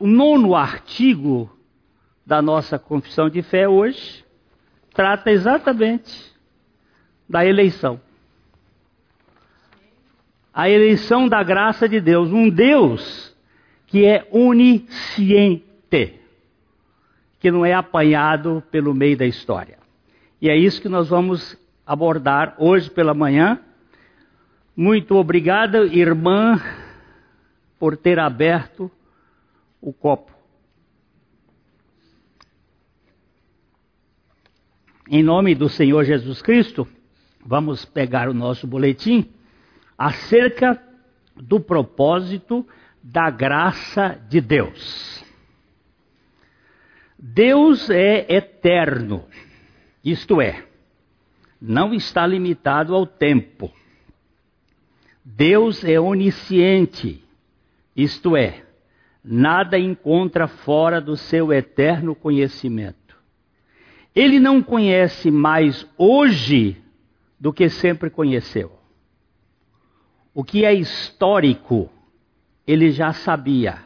o nono artigo da nossa confissão de fé hoje trata exatamente da eleição. A eleição da graça de Deus. Um Deus que é onisciente, que não é apanhado pelo meio da história. E é isso que nós vamos abordar hoje pela manhã. Muito obrigada, irmã, por ter aberto o copo. Em nome do Senhor Jesus Cristo, vamos pegar o nosso boletim acerca do propósito da graça de Deus. Deus é eterno, isto é, não está limitado ao tempo. Deus é onisciente, isto é, nada encontra fora do seu eterno conhecimento. Ele não conhece mais hoje do que sempre conheceu. O que é histórico, ele já sabia.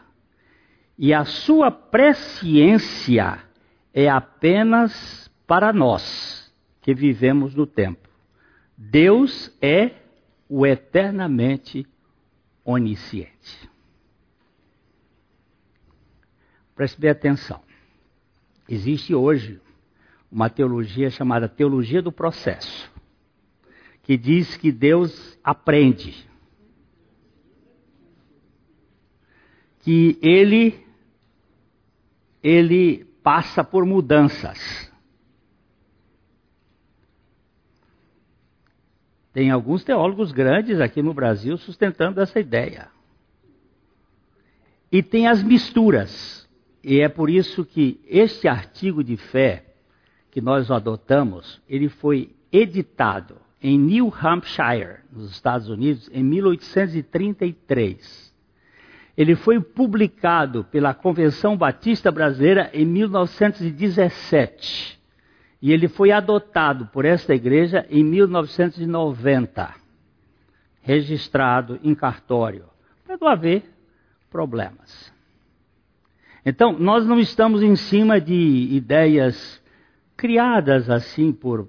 E a sua presciência é apenas para nós que vivemos no tempo. Deus é o eternamente onisciente. Preste bem atenção. Existe hoje uma teologia chamada teologia do processo, que diz que Deus aprende, que ele ele passa por mudanças. Tem alguns teólogos grandes aqui no Brasil sustentando essa ideia. E tem as misturas. E é por isso que este artigo de fé que nós adotamos, ele foi editado em New Hampshire, nos Estados Unidos, em 1833. Ele foi publicado pela Convenção Batista Brasileira em 1917. E ele foi adotado por esta igreja em 1990, registrado em cartório, para não haver problemas. Então, nós não estamos em cima de ideias criadas assim por,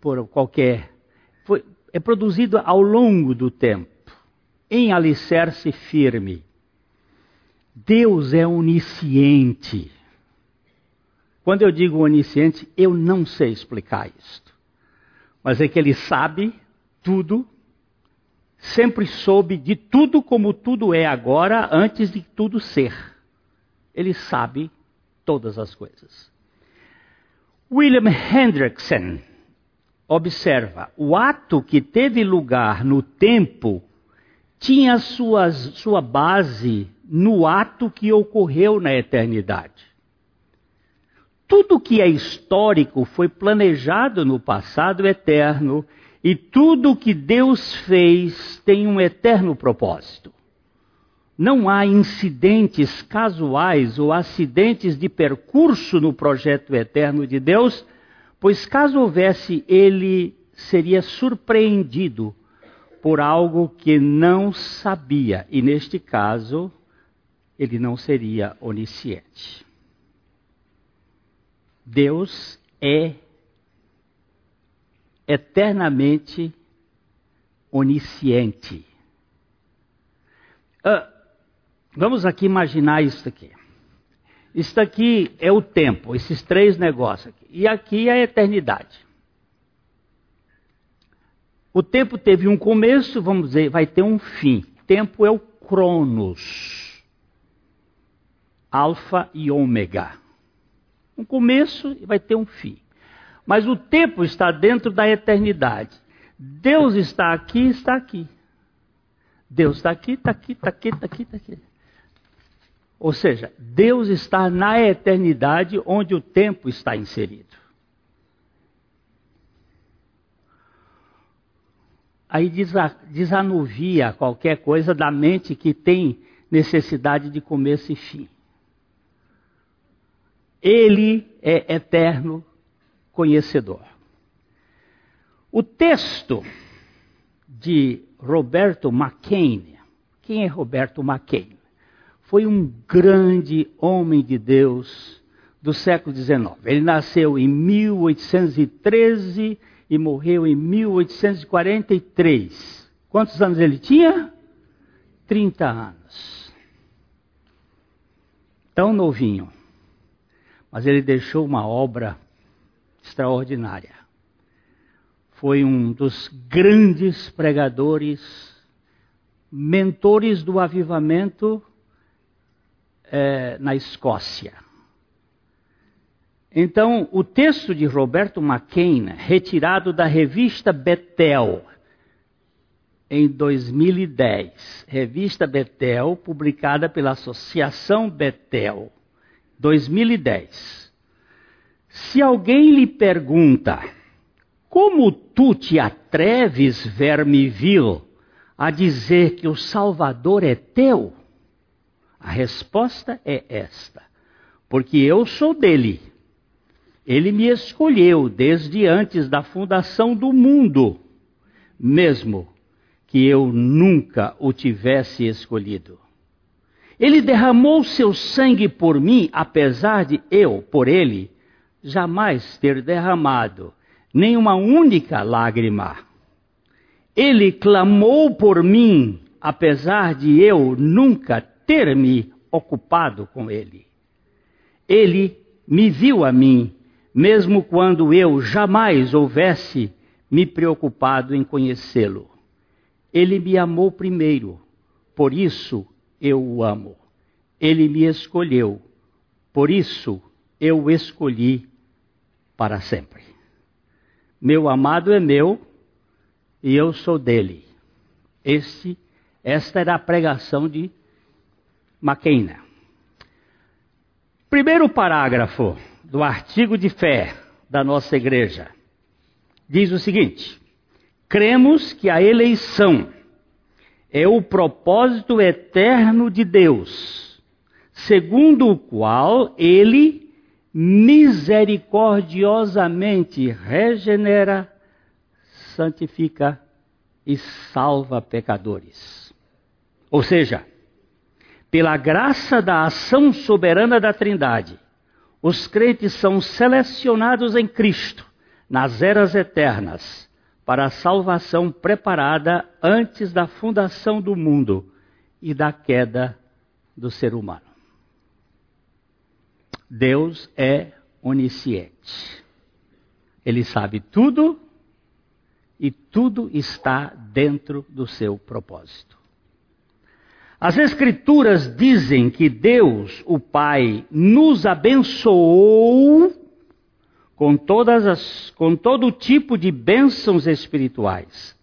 por qualquer. Foi, é produzido ao longo do tempo, em alicerce firme. Deus é onisciente. Quando eu digo onisciente, eu não sei explicar isto. Mas é que ele sabe tudo, sempre soube de tudo como tudo é agora, antes de tudo ser. Ele sabe todas as coisas. William Hendrickson observa: o ato que teve lugar no tempo tinha suas, sua base no ato que ocorreu na eternidade. Tudo que é histórico foi planejado no passado eterno e tudo que Deus fez tem um eterno propósito. Não há incidentes casuais ou acidentes de percurso no projeto eterno de Deus, pois caso houvesse, ele seria surpreendido por algo que não sabia, e neste caso, ele não seria onisciente. Deus é eternamente onisciente. Uh, Vamos aqui imaginar isso aqui. Isso aqui é o tempo, esses três negócios aqui. E aqui é a eternidade. O tempo teve um começo, vamos dizer, vai ter um fim. Tempo é o Cronos. Alfa e Ômega. Um começo e vai ter um fim. Mas o tempo está dentro da eternidade. Deus está aqui, está aqui. Deus está aqui, está aqui, está aqui, está aqui, está aqui. Ou seja, Deus está na eternidade onde o tempo está inserido. Aí desanuvia qualquer coisa da mente que tem necessidade de começo e fim. Ele é eterno conhecedor. O texto de Roberto McCain, quem é Roberto McCain? Foi um grande homem de Deus do século XIX. Ele nasceu em 1813 e morreu em 1843. Quantos anos ele tinha? 30 anos. Tão novinho. Mas ele deixou uma obra extraordinária. Foi um dos grandes pregadores, mentores do avivamento é, na Escócia. Então, o texto de Roberto McCain, retirado da revista Betel, em 2010, revista Betel, publicada pela Associação Betel, 2010. Se alguém lhe pergunta, como tu te atreves, verme vil, a dizer que o Salvador é teu? A resposta é esta: porque eu sou dele. Ele me escolheu desde antes da fundação do mundo, mesmo que eu nunca o tivesse escolhido. Ele derramou seu sangue por mim, apesar de eu, por ele, jamais ter derramado nem uma única lágrima. Ele clamou por mim, apesar de eu nunca ter me ocupado com ele. Ele me viu a mim, mesmo quando eu jamais houvesse me preocupado em conhecê-lo. Ele me amou primeiro, por isso eu o amo. Ele me escolheu, por isso eu o escolhi para sempre. Meu amado é meu e eu sou dele. Este, esta era a pregação de Maquena. Primeiro parágrafo do artigo de fé da nossa igreja diz o seguinte: cremos que a eleição é o propósito eterno de Deus, segundo o qual ele misericordiosamente regenera, santifica e salva pecadores. Ou seja, pela graça da ação soberana da Trindade, os crentes são selecionados em Cristo, nas eras eternas, para a salvação preparada antes da fundação do mundo e da queda do ser humano. Deus é onisciente. Ele sabe tudo e tudo está dentro do seu propósito. As Escrituras dizem que Deus, o Pai, nos abençoou com, todas as, com todo tipo de bênçãos espirituais.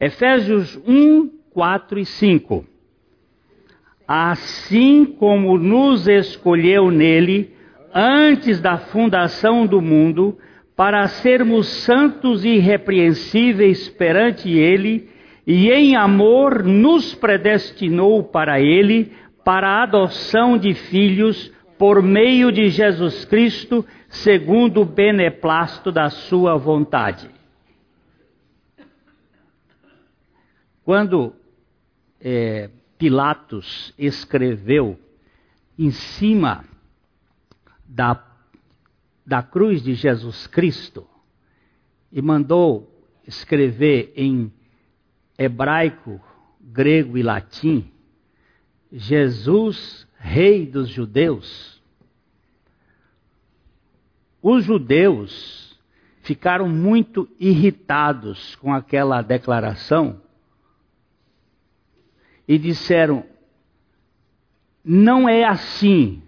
Efésios 1, 4 e 5. Assim como nos escolheu nele antes da fundação do mundo, para sermos santos e irrepreensíveis perante ele, e em amor nos predestinou para Ele, para a adoção de filhos, por meio de Jesus Cristo, segundo o beneplácito da Sua vontade. Quando é, Pilatos escreveu em cima da, da cruz de Jesus Cristo e mandou escrever em hebraico, grego e latim, Jesus, Rei dos Judeus, os judeus ficaram muito irritados com aquela declaração e disseram: não é assim.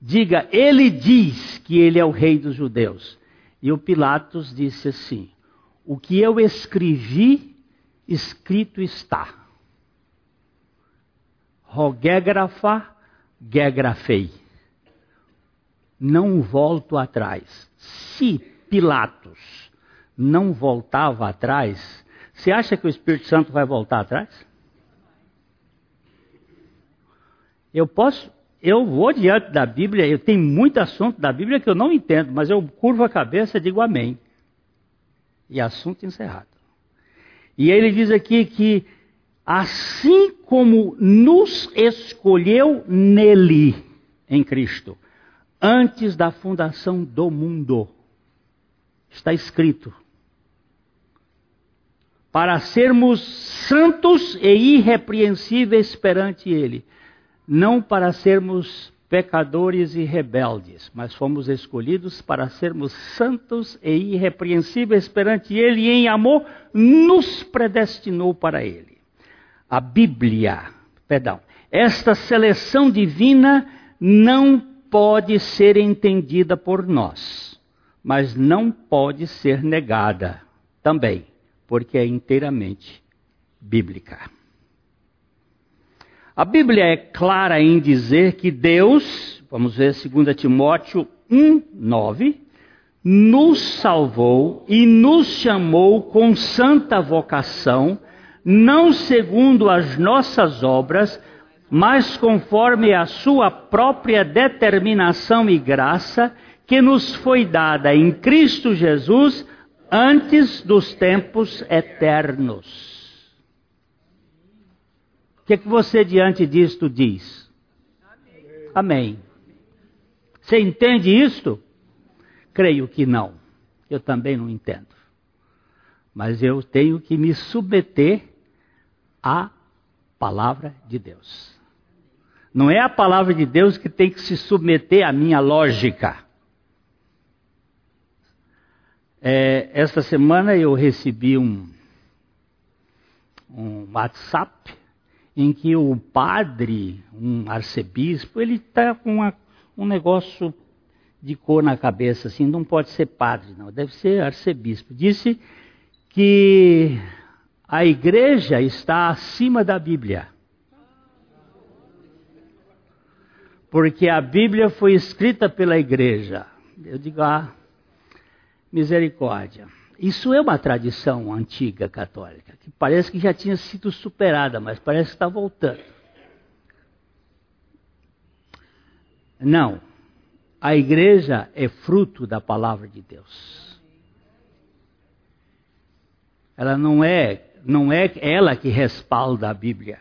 Diga, ele diz que ele é o rei dos judeus. E o Pilatos disse assim: o que eu escrevi escrito está. Rogégrafa, gegrafei. Não volto atrás. Se Pilatos não voltava atrás, você acha que o Espírito Santo vai voltar atrás? Eu posso, eu vou diante da Bíblia, eu tenho muito assunto da Bíblia que eu não entendo, mas eu curvo a cabeça e digo amém. E assunto encerrado. E ele diz aqui que assim como nos escolheu nele, em Cristo, antes da fundação do mundo. Está escrito. Para sermos santos e irrepreensíveis perante Ele, não para sermos pecadores e rebeldes, mas fomos escolhidos para sermos santos e irrepreensíveis perante Ele e em amor nos predestinou para Ele. A Bíblia, perdão, esta seleção divina não pode ser entendida por nós, mas não pode ser negada também, porque é inteiramente bíblica. A Bíblia é clara em dizer que Deus, vamos ver 2 Timóteo 1, 9, nos salvou e nos chamou com santa vocação, não segundo as nossas obras, mas conforme a sua própria determinação e graça, que nos foi dada em Cristo Jesus antes dos tempos eternos. O que, que você diante disto diz? Amém. Amém. Você entende isto? Creio que não. Eu também não entendo. Mas eu tenho que me submeter à palavra de Deus. Não é a palavra de Deus que tem que se submeter à minha lógica. É, esta semana eu recebi um, um WhatsApp em que o padre, um arcebispo, ele está com uma, um negócio de cor na cabeça, assim, não pode ser padre, não, deve ser arcebispo. Disse que a igreja está acima da Bíblia. Porque a Bíblia foi escrita pela igreja. Eu digo, ah, misericórdia. Isso é uma tradição antiga católica, que parece que já tinha sido superada, mas parece que está voltando. Não. A igreja é fruto da palavra de Deus. Ela não é, não é ela que respalda a Bíblia.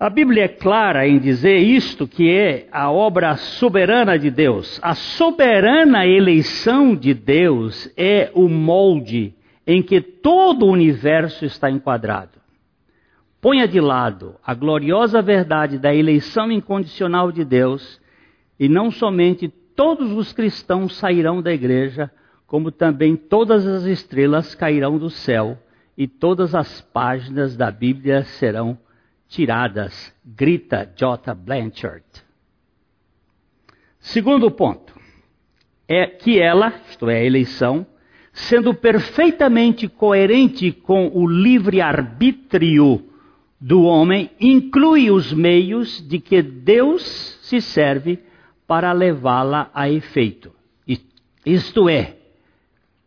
A Bíblia é clara em dizer isto, que é a obra soberana de Deus. A soberana eleição de Deus é o molde em que todo o universo está enquadrado. Ponha de lado a gloriosa verdade da eleição incondicional de Deus, e não somente todos os cristãos sairão da igreja, como também todas as estrelas cairão do céu, e todas as páginas da Bíblia serão tiradas, grita J. Blanchard. Segundo ponto, é que ela, isto é, a eleição, sendo perfeitamente coerente com o livre-arbítrio do homem, inclui os meios de que Deus se serve para levá-la a efeito. Isto é,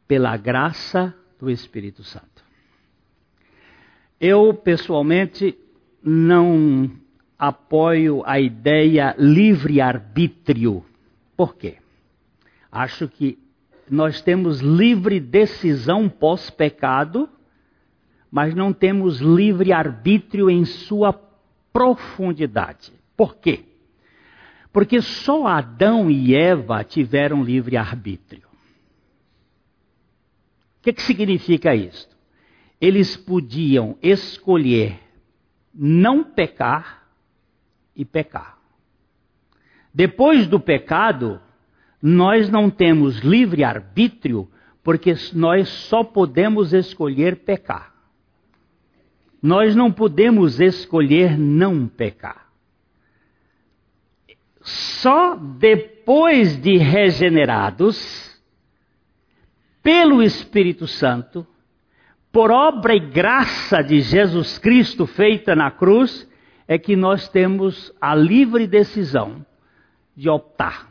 pela graça do Espírito Santo. Eu, pessoalmente, não apoio a ideia livre-arbítrio. Por quê? Acho que nós temos livre decisão pós-pecado, mas não temos livre-arbítrio em sua profundidade. Por quê? Porque só Adão e Eva tiveram livre-arbítrio. O que, que significa isso? Eles podiam escolher não pecar e pecar. Depois do pecado, nós não temos livre arbítrio, porque nós só podemos escolher pecar. Nós não podemos escolher não pecar. Só depois de regenerados pelo Espírito Santo, por obra e graça de Jesus Cristo feita na cruz, é que nós temos a livre decisão de optar.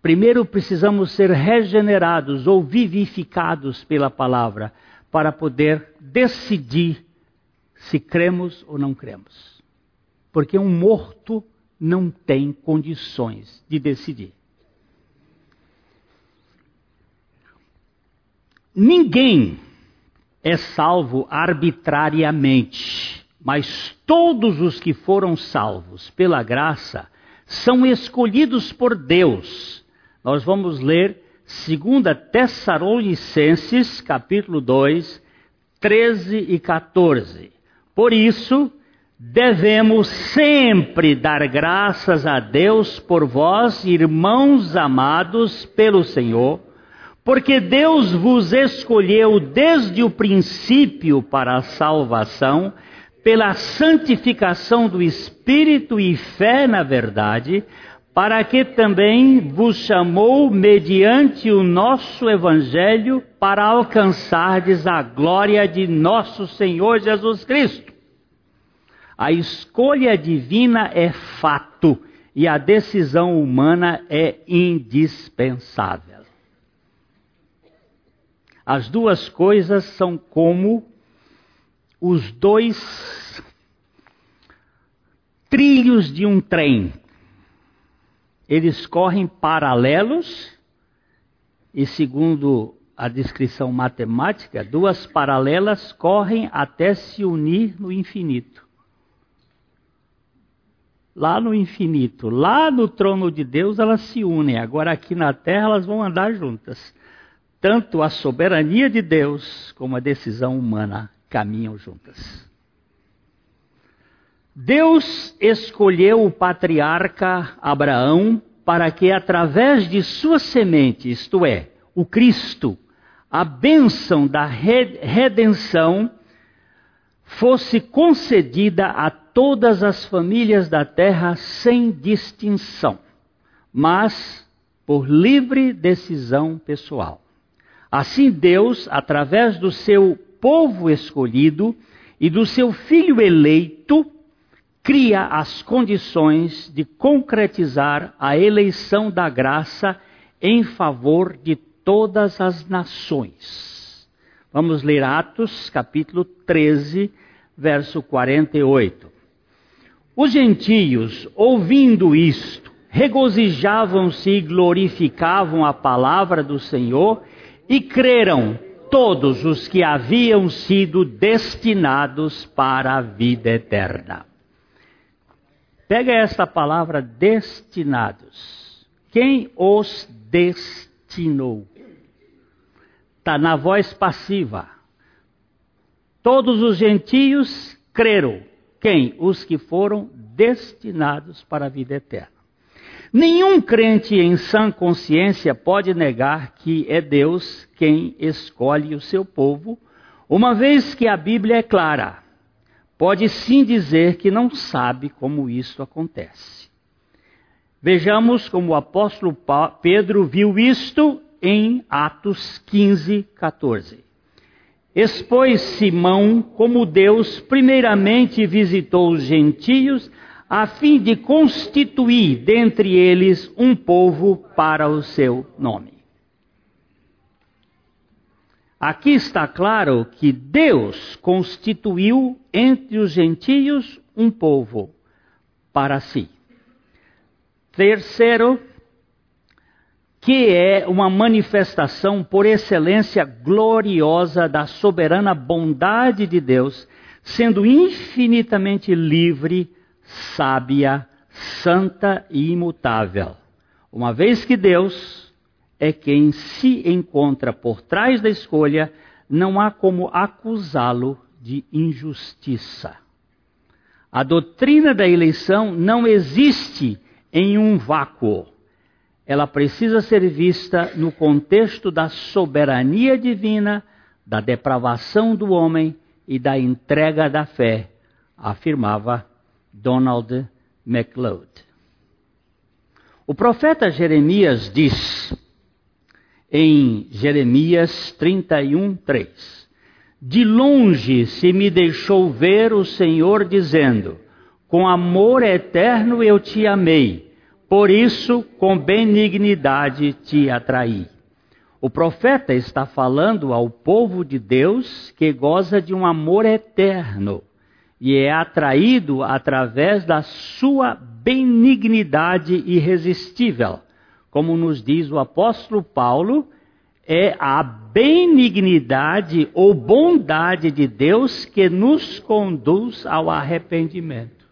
Primeiro precisamos ser regenerados ou vivificados pela palavra para poder decidir se cremos ou não cremos. Porque um morto não tem condições de decidir. Ninguém é salvo arbitrariamente, mas todos os que foram salvos pela graça são escolhidos por Deus. Nós vamos ler 2 Tessalonicenses, capítulo 2, 13 e 14. Por isso, devemos sempre dar graças a Deus por vós, irmãos amados pelo Senhor, porque Deus vos escolheu desde o princípio para a salvação, pela santificação do Espírito e fé na verdade, para que também vos chamou mediante o nosso Evangelho para alcançardes a glória de nosso Senhor Jesus Cristo. A escolha divina é fato e a decisão humana é indispensável. As duas coisas são como os dois trilhos de um trem. Eles correm paralelos e, segundo a descrição matemática, duas paralelas correm até se unir no infinito. Lá no infinito, lá no trono de Deus, elas se unem. Agora aqui na terra elas vão andar juntas. Tanto a soberania de Deus como a decisão humana caminham juntas. Deus escolheu o patriarca Abraão para que, através de sua semente, isto é, o Cristo, a bênção da redenção fosse concedida a todas as famílias da terra sem distinção, mas por livre decisão pessoal. Assim, Deus, através do seu povo escolhido e do seu filho eleito, cria as condições de concretizar a eleição da graça em favor de todas as nações. Vamos ler Atos, capítulo 13, verso 48. Os gentios, ouvindo isto, regozijavam-se e glorificavam a palavra do Senhor e creram todos os que haviam sido destinados para a vida eterna. Pega esta palavra destinados. Quem os destinou? Está na voz passiva. Todos os gentios creram. Quem? Os que foram destinados para a vida eterna. Nenhum crente em sã consciência pode negar que é Deus quem escolhe o seu povo, uma vez que a Bíblia é clara pode sim dizer que não sabe como isso acontece. Vejamos como o apóstolo Pedro viu isto em Atos 15, 14. Expôs Simão como Deus primeiramente visitou os gentios a fim de constituir dentre eles um povo para o seu nome. Aqui está claro que Deus constituiu entre os gentios um povo para si. Terceiro, que é uma manifestação por excelência gloriosa da soberana bondade de Deus, sendo infinitamente livre, sábia, santa e imutável. Uma vez que Deus é quem se encontra por trás da escolha, não há como acusá-lo de injustiça. A doutrina da eleição não existe em um vácuo. Ela precisa ser vista no contexto da soberania divina, da depravação do homem e da entrega da fé, afirmava Donald MacLeod. O profeta Jeremias diz: em Jeremias 31, 3. De longe se me deixou ver o Senhor dizendo: Com amor eterno eu te amei, por isso com benignidade te atraí. O profeta está falando ao povo de Deus que goza de um amor eterno e é atraído através da sua benignidade irresistível como nos diz o apóstolo Paulo é a benignidade ou bondade de Deus que nos conduz ao arrependimento.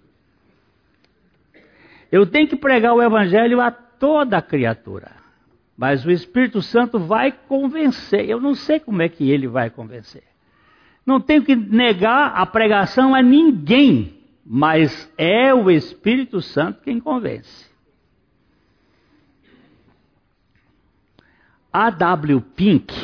Eu tenho que pregar o Evangelho a toda criatura, mas o Espírito Santo vai convencer. Eu não sei como é que ele vai convencer. Não tenho que negar a pregação a ninguém, mas é o Espírito Santo quem convence. A. W. Pink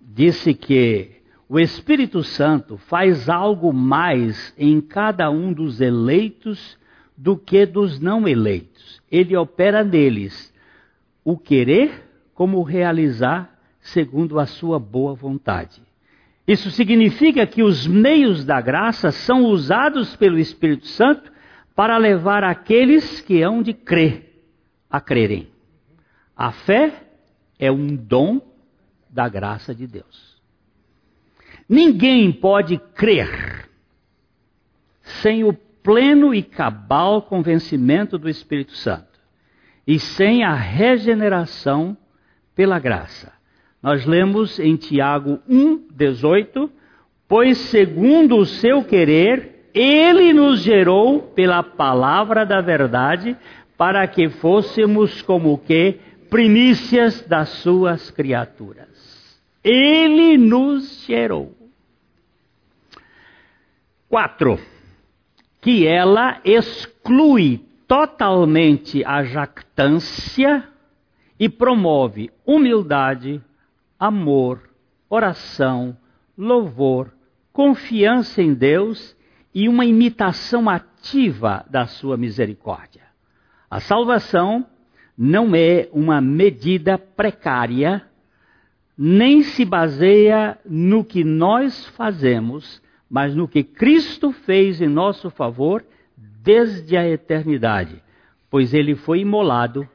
disse que o Espírito Santo faz algo mais em cada um dos eleitos do que dos não eleitos. Ele opera neles o querer como o realizar segundo a sua boa vontade. Isso significa que os meios da graça são usados pelo Espírito Santo para levar aqueles que hão de crer a crerem. A fé é um dom da graça de Deus. Ninguém pode crer sem o pleno e cabal convencimento do Espírito Santo e sem a regeneração pela graça. Nós lemos em Tiago 1:18, pois segundo o seu querer, ele nos gerou pela palavra da verdade, para que fôssemos como que primícias das suas criaturas. Ele nos gerou. Quatro, que ela exclui totalmente a jactância e promove humildade, amor, oração, louvor, confiança em Deus e uma imitação ativa da sua misericórdia. A salvação não é uma medida precária, nem se baseia no que nós fazemos, mas no que Cristo fez em nosso favor desde a eternidade, pois ele foi imolado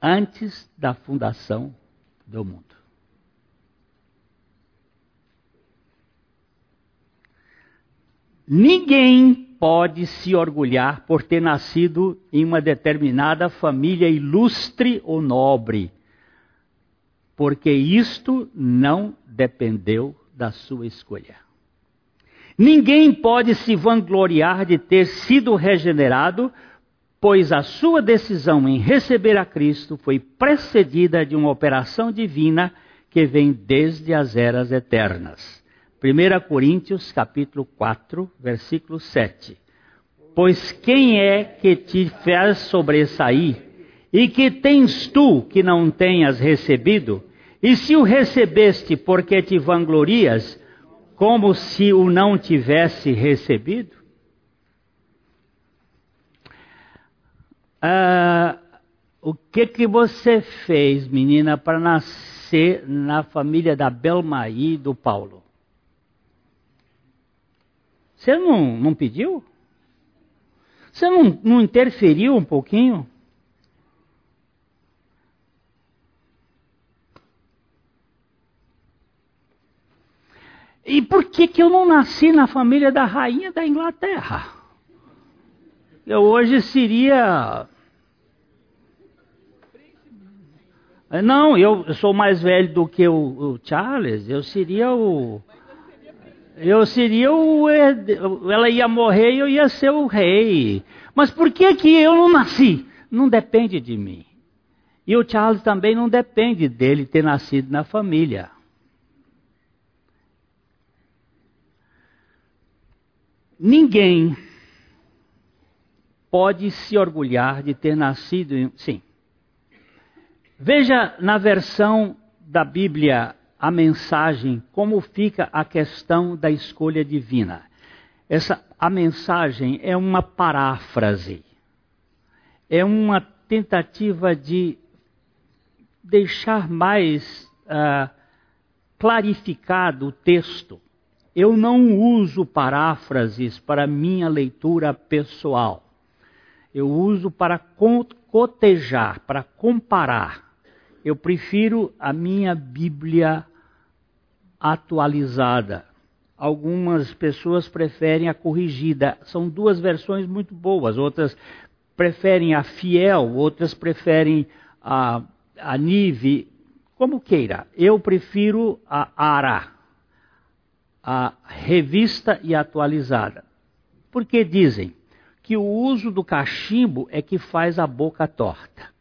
antes da fundação do mundo. Ninguém pode se orgulhar por ter nascido em uma determinada família ilustre ou nobre, porque isto não dependeu da sua escolha. Ninguém pode se vangloriar de ter sido regenerado, pois a sua decisão em receber a Cristo foi precedida de uma operação divina que vem desde as eras eternas. 1 Coríntios capítulo 4, versículo 7. Pois quem é que te fez sobressair? E que tens tu que não tenhas recebido? E se o recebeste porque te vanglorias, como se o não tivesse recebido? Ah, o que que você fez, menina, para nascer na família da Belma e do Paulo? Você não, não pediu? Você não, não interferiu um pouquinho? E por que, que eu não nasci na família da rainha da Inglaterra? Eu hoje seria. Não, eu sou mais velho do que o, o Charles, eu seria o eu seria o. Ela ia morrer e eu ia ser o rei. Mas por que, que eu não nasci? Não depende de mim. E o Charles também não depende dele ter nascido na família. Ninguém pode se orgulhar de ter nascido em. Sim. Veja na versão da Bíblia a mensagem, como fica a questão da escolha divina. Essa a mensagem é uma paráfrase. É uma tentativa de deixar mais uh, clarificado o texto. Eu não uso paráfrases para minha leitura pessoal. Eu uso para cotejar, para comparar. Eu prefiro a minha Bíblia atualizada. Algumas pessoas preferem a corrigida. São duas versões muito boas. Outras preferem a fiel, outras preferem a, a Nive. como queira. Eu prefiro a ARA, a revista e atualizada. Porque dizem que o uso do cachimbo é que faz a boca torta.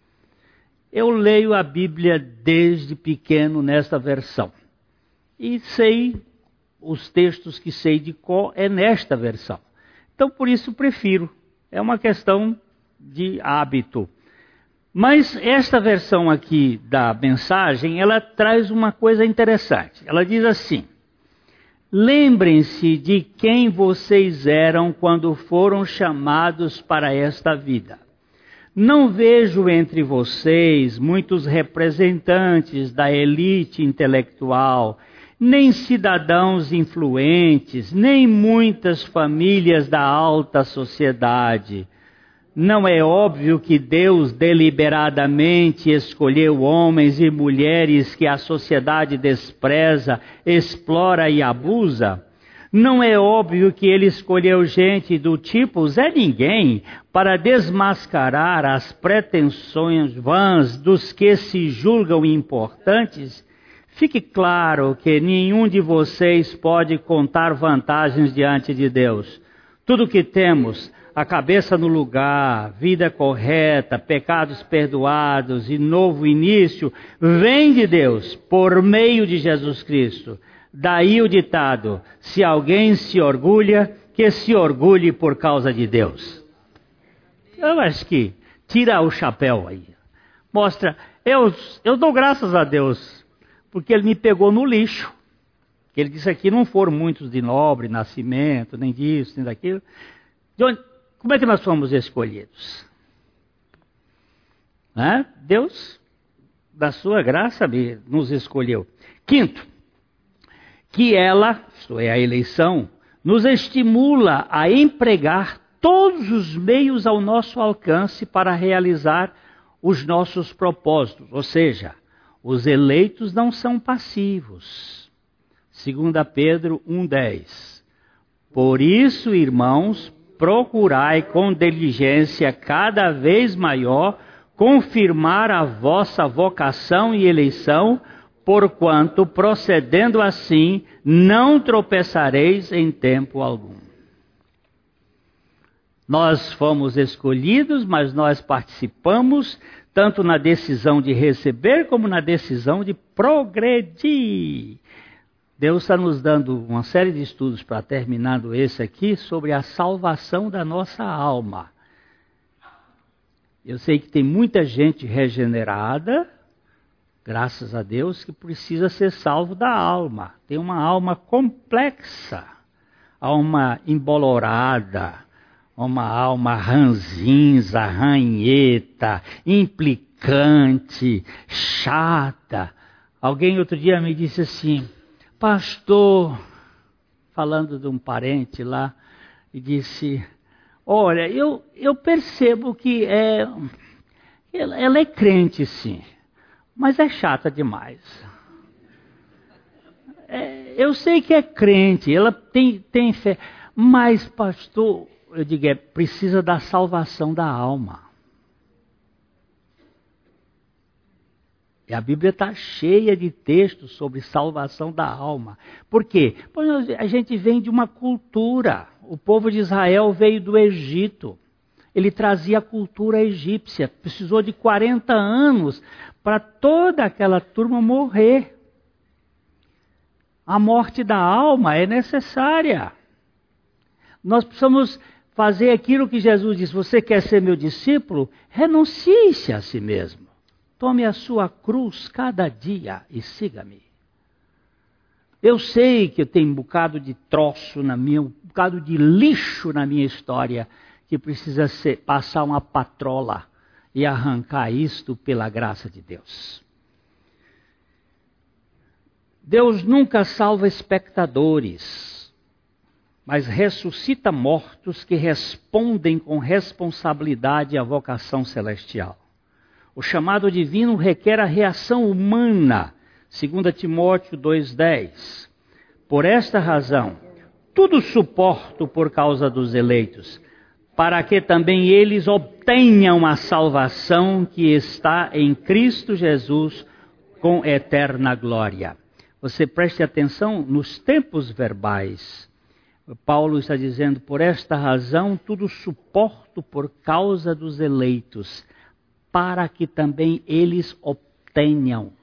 Eu leio a Bíblia desde pequeno nesta versão. E sei os textos que sei de cor é nesta versão. Então por isso prefiro. É uma questão de hábito. Mas esta versão aqui da mensagem, ela traz uma coisa interessante. Ela diz assim: Lembrem-se de quem vocês eram quando foram chamados para esta vida. Não vejo entre vocês muitos representantes da elite intelectual, nem cidadãos influentes, nem muitas famílias da alta sociedade. Não é óbvio que Deus deliberadamente escolheu homens e mulheres que a sociedade despreza, explora e abusa? Não é óbvio que ele escolheu gente do tipo Zé Ninguém para desmascarar as pretensões vãs dos que se julgam importantes? Fique claro que nenhum de vocês pode contar vantagens diante de Deus. Tudo que temos, a cabeça no lugar, vida correta, pecados perdoados e novo início, vem de Deus por meio de Jesus Cristo. Daí o ditado: se alguém se orgulha, que se orgulhe por causa de Deus. Eu acho que tira o chapéu aí. Mostra, eu, eu dou graças a Deus, porque Ele me pegou no lixo. Ele disse aqui: não foram muitos de nobre nascimento, nem disso, nem daquilo. De onde, como é que nós fomos escolhidos? Né? Deus, da sua graça, nos escolheu. Quinto, que ela, isto é, a eleição, nos estimula a empregar todos os meios ao nosso alcance para realizar os nossos propósitos. Ou seja, os eleitos não são passivos. 2 Pedro 1,10. Por isso, irmãos, procurai com diligência cada vez maior confirmar a vossa vocação e eleição, porquanto procedendo assim não tropeçareis em tempo algum. Nós fomos escolhidos, mas nós participamos tanto na decisão de receber como na decisão de progredir. Deus está nos dando uma série de estudos para terminando esse aqui sobre a salvação da nossa alma. Eu sei que tem muita gente regenerada, graças a Deus, que precisa ser salvo da alma. Tem uma alma complexa, alma embolorada, uma alma ranzinza, ranheta, implicante, chata. Alguém outro dia me disse assim: pastor, falando de um parente lá, e disse: Olha, eu, eu percebo que é, ela, ela é crente, sim, mas é chata demais. É, eu sei que é crente, ela tem, tem fé, mas, pastor, eu digo, é, precisa da salvação da alma. E a Bíblia está cheia de textos sobre salvação da alma. Por quê? Porque a gente vem de uma cultura. O povo de Israel veio do Egito. Ele trazia a cultura egípcia. Precisou de 40 anos para toda aquela turma morrer. A morte da alma é necessária. Nós precisamos fazer aquilo que Jesus disse: Você quer ser meu discípulo? Renuncie-se a si mesmo. Tome a sua cruz cada dia e siga-me. Eu sei que eu tenho um bocado de troço na minha, um bocado de lixo na minha história que precisa ser, passar uma patrola e arrancar isto pela graça de Deus. Deus nunca salva espectadores, mas ressuscita mortos que respondem com responsabilidade à vocação celestial. O chamado divino requer a reação humana, 2 Timóteo 2,10. Por esta razão, tudo suporto por causa dos eleitos, para que também eles obtenham a salvação que está em Cristo Jesus com eterna glória. Você preste atenção nos tempos verbais. Paulo está dizendo: por esta razão tudo suporto por causa dos eleitos, para que também eles obtenham.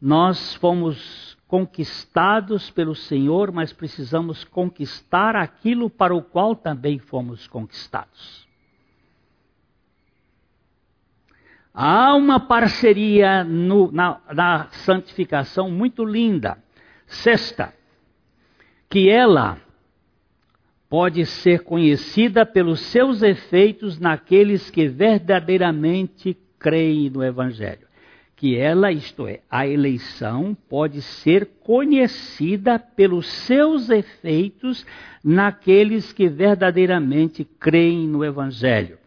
Nós fomos conquistados pelo Senhor, mas precisamos conquistar aquilo para o qual também fomos conquistados. Há uma parceria no, na, na santificação muito linda. Sexta, que ela pode ser conhecida pelos seus efeitos naqueles que verdadeiramente creem no Evangelho. Que ela, isto é, a eleição pode ser conhecida pelos seus efeitos naqueles que verdadeiramente creem no Evangelho.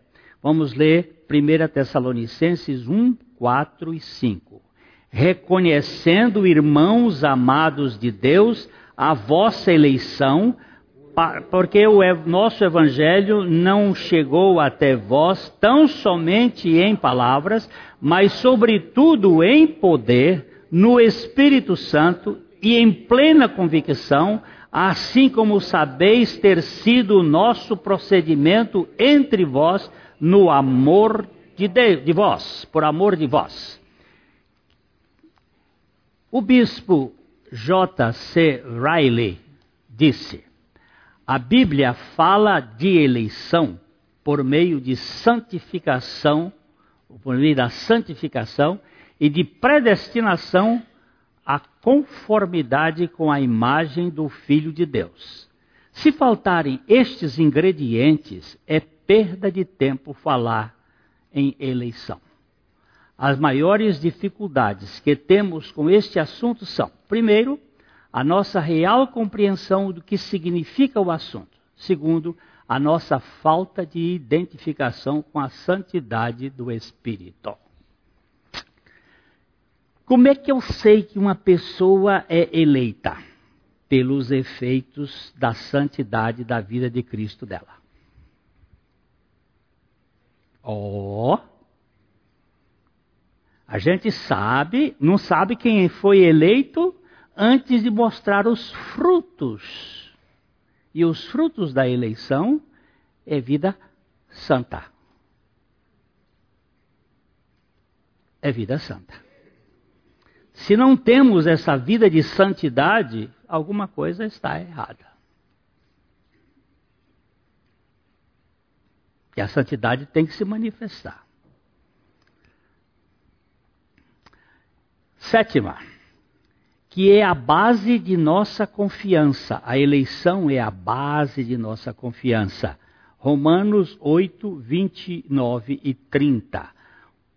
Vamos ler 1 Tessalonicenses 1, 4 e 5. Reconhecendo, irmãos amados de Deus, a vossa eleição, porque o nosso evangelho não chegou até vós tão somente em palavras, mas sobretudo em poder, no Espírito Santo e em plena convicção, assim como sabeis ter sido o nosso procedimento entre vós no amor de, de, de vós, por amor de vós. O bispo J.C. Riley disse: a Bíblia fala de eleição por meio de santificação, por meio da santificação e de predestinação à conformidade com a imagem do Filho de Deus. Se faltarem estes ingredientes, é perda de tempo falar em eleição. As maiores dificuldades que temos com este assunto são, primeiro, a nossa real compreensão do que significa o assunto. Segundo, a nossa falta de identificação com a santidade do Espírito. Como é que eu sei que uma pessoa é eleita? Pelos efeitos da santidade da vida de Cristo dela. Ó. Oh, a gente sabe, não sabe quem foi eleito antes de mostrar os frutos. E os frutos da eleição é vida santa. É vida santa. Se não temos essa vida de santidade, alguma coisa está errada. E a santidade tem que se manifestar. Sétima, que é a base de nossa confiança. A eleição é a base de nossa confiança. Romanos 8, 29 e 30.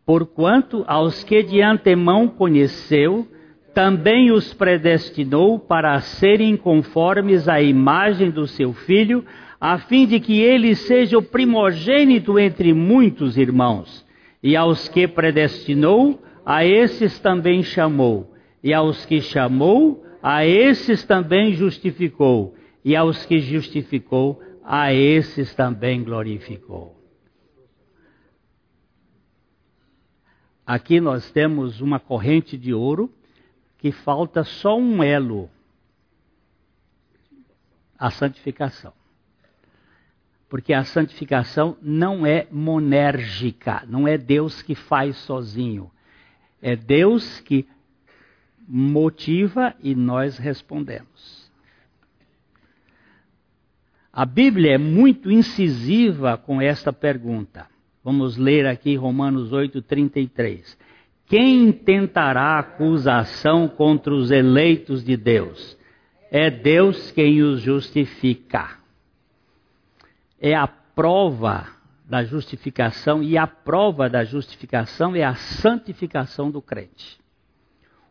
Porquanto aos que de antemão conheceu, também os predestinou para serem conformes à imagem do seu filho, a fim de que ele seja o primogênito entre muitos irmãos. E aos que predestinou, a esses também chamou. E aos que chamou, a esses também justificou. E aos que justificou, a esses também glorificou. Aqui nós temos uma corrente de ouro que falta só um elo a santificação porque a santificação não é monérgica, não é Deus que faz sozinho. É Deus que motiva e nós respondemos. A Bíblia é muito incisiva com esta pergunta. Vamos ler aqui Romanos 8:33. Quem tentará acusação contra os eleitos de Deus? É Deus quem os justifica é a prova da justificação, e a prova da justificação é a santificação do crente.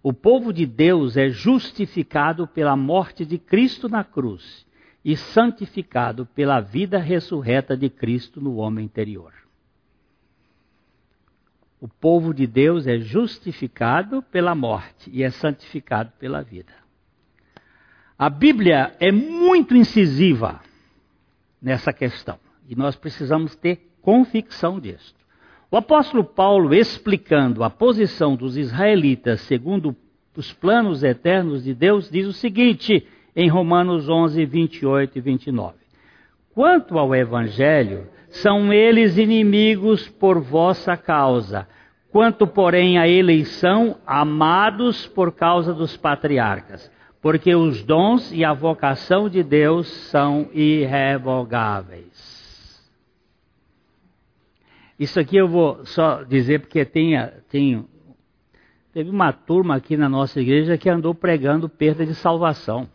O povo de Deus é justificado pela morte de Cristo na cruz e santificado pela vida ressurreta de Cristo no homem interior. O povo de Deus é justificado pela morte e é santificado pela vida. A Bíblia é muito incisiva nessa questão. E nós precisamos ter convicção disso. O apóstolo Paulo, explicando a posição dos israelitas segundo os planos eternos de Deus, diz o seguinte em Romanos 11, 28 e 29. Quanto ao evangelho, são eles inimigos por vossa causa. Quanto, porém, à eleição, amados por causa dos patriarcas, porque os dons e a vocação de Deus são irrevogáveis. Isso aqui eu vou só dizer porque tem, tem, teve uma turma aqui na nossa igreja que andou pregando perda de salvação.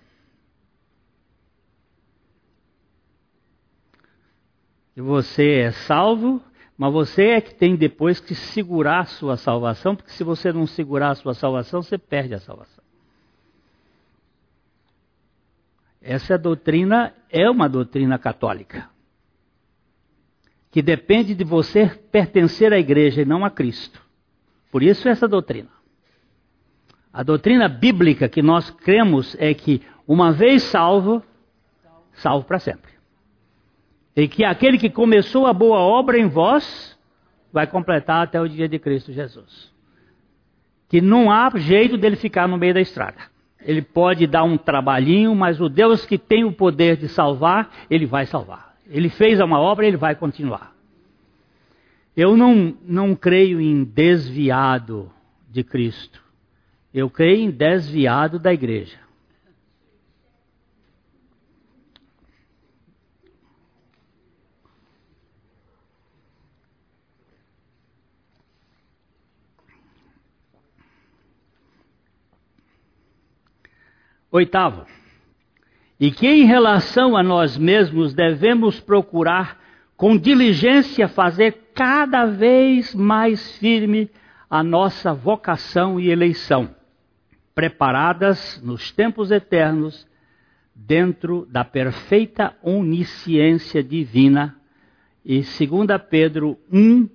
E você é salvo, mas você é que tem depois que segurar a sua salvação, porque se você não segurar a sua salvação, você perde a salvação. Essa doutrina é uma doutrina católica que depende de você pertencer à igreja e não a Cristo. Por isso essa doutrina. A doutrina bíblica que nós cremos é que uma vez salvo, salvo para sempre. E que aquele que começou a boa obra em vós vai completar até o dia de Cristo Jesus. Que não há jeito dele ficar no meio da estrada. Ele pode dar um trabalhinho, mas o Deus que tem o poder de salvar, ele vai salvar. Ele fez uma obra, ele vai continuar. Eu não, não creio em desviado de Cristo. Eu creio em desviado da igreja. Oitavo e que em relação a nós mesmos devemos procurar com diligência fazer cada vez mais firme a nossa vocação e eleição, preparadas nos tempos eternos dentro da perfeita onisciência divina. E 2 Pedro 1,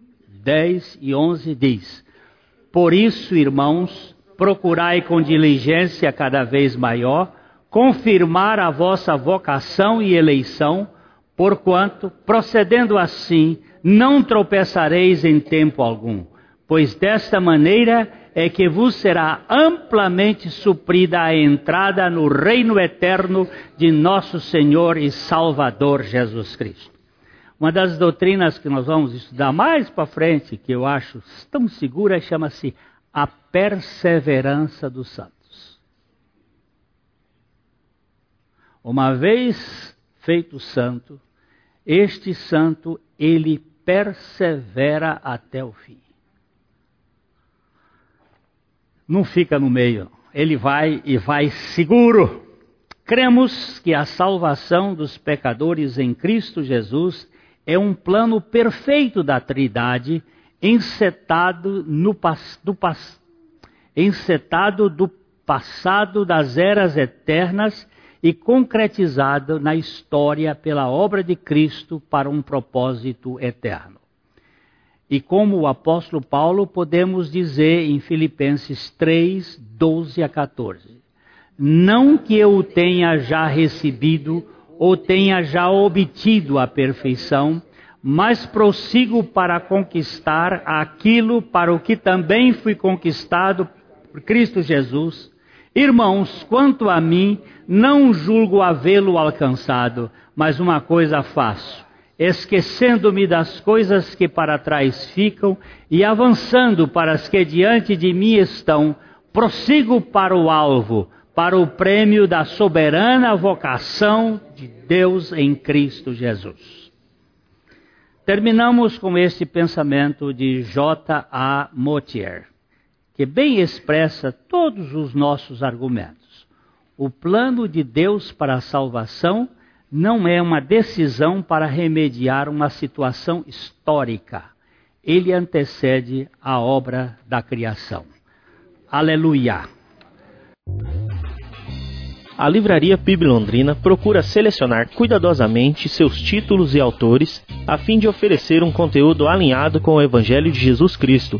10 e 11 diz: Por isso, irmãos, procurai com diligência cada vez maior confirmar a vossa vocação e eleição, porquanto, procedendo assim, não tropeçareis em tempo algum, pois desta maneira é que vos será amplamente suprida a entrada no reino eterno de nosso Senhor e Salvador Jesus Cristo. Uma das doutrinas que nós vamos estudar mais para frente, que eu acho tão segura, chama-se a perseverança dos santos. Uma vez feito santo, este santo ele persevera até o fim. Não fica no meio, ele vai e vai seguro. Cremos que a salvação dos pecadores em Cristo Jesus é um plano perfeito da Trindade, encetado, no, do, encetado do passado das eras eternas e concretizado na história pela obra de Cristo para um propósito eterno. E como o apóstolo Paulo, podemos dizer em Filipenses 3, 12 a 14: Não que eu tenha já recebido ou tenha já obtido a perfeição, mas prossigo para conquistar aquilo para o que também fui conquistado por Cristo Jesus Irmãos, quanto a mim, não julgo havê-lo alcançado, mas uma coisa faço, esquecendo-me das coisas que para trás ficam e avançando para as que diante de mim estão, prossigo para o alvo, para o prêmio da soberana vocação de Deus em Cristo Jesus. Terminamos com este pensamento de J. A. Motier que bem expressa todos os nossos argumentos. O plano de Deus para a salvação não é uma decisão para remediar uma situação histórica. Ele antecede a obra da criação. Aleluia! A Livraria PIB Londrina procura selecionar cuidadosamente seus títulos e autores a fim de oferecer um conteúdo alinhado com o Evangelho de Jesus Cristo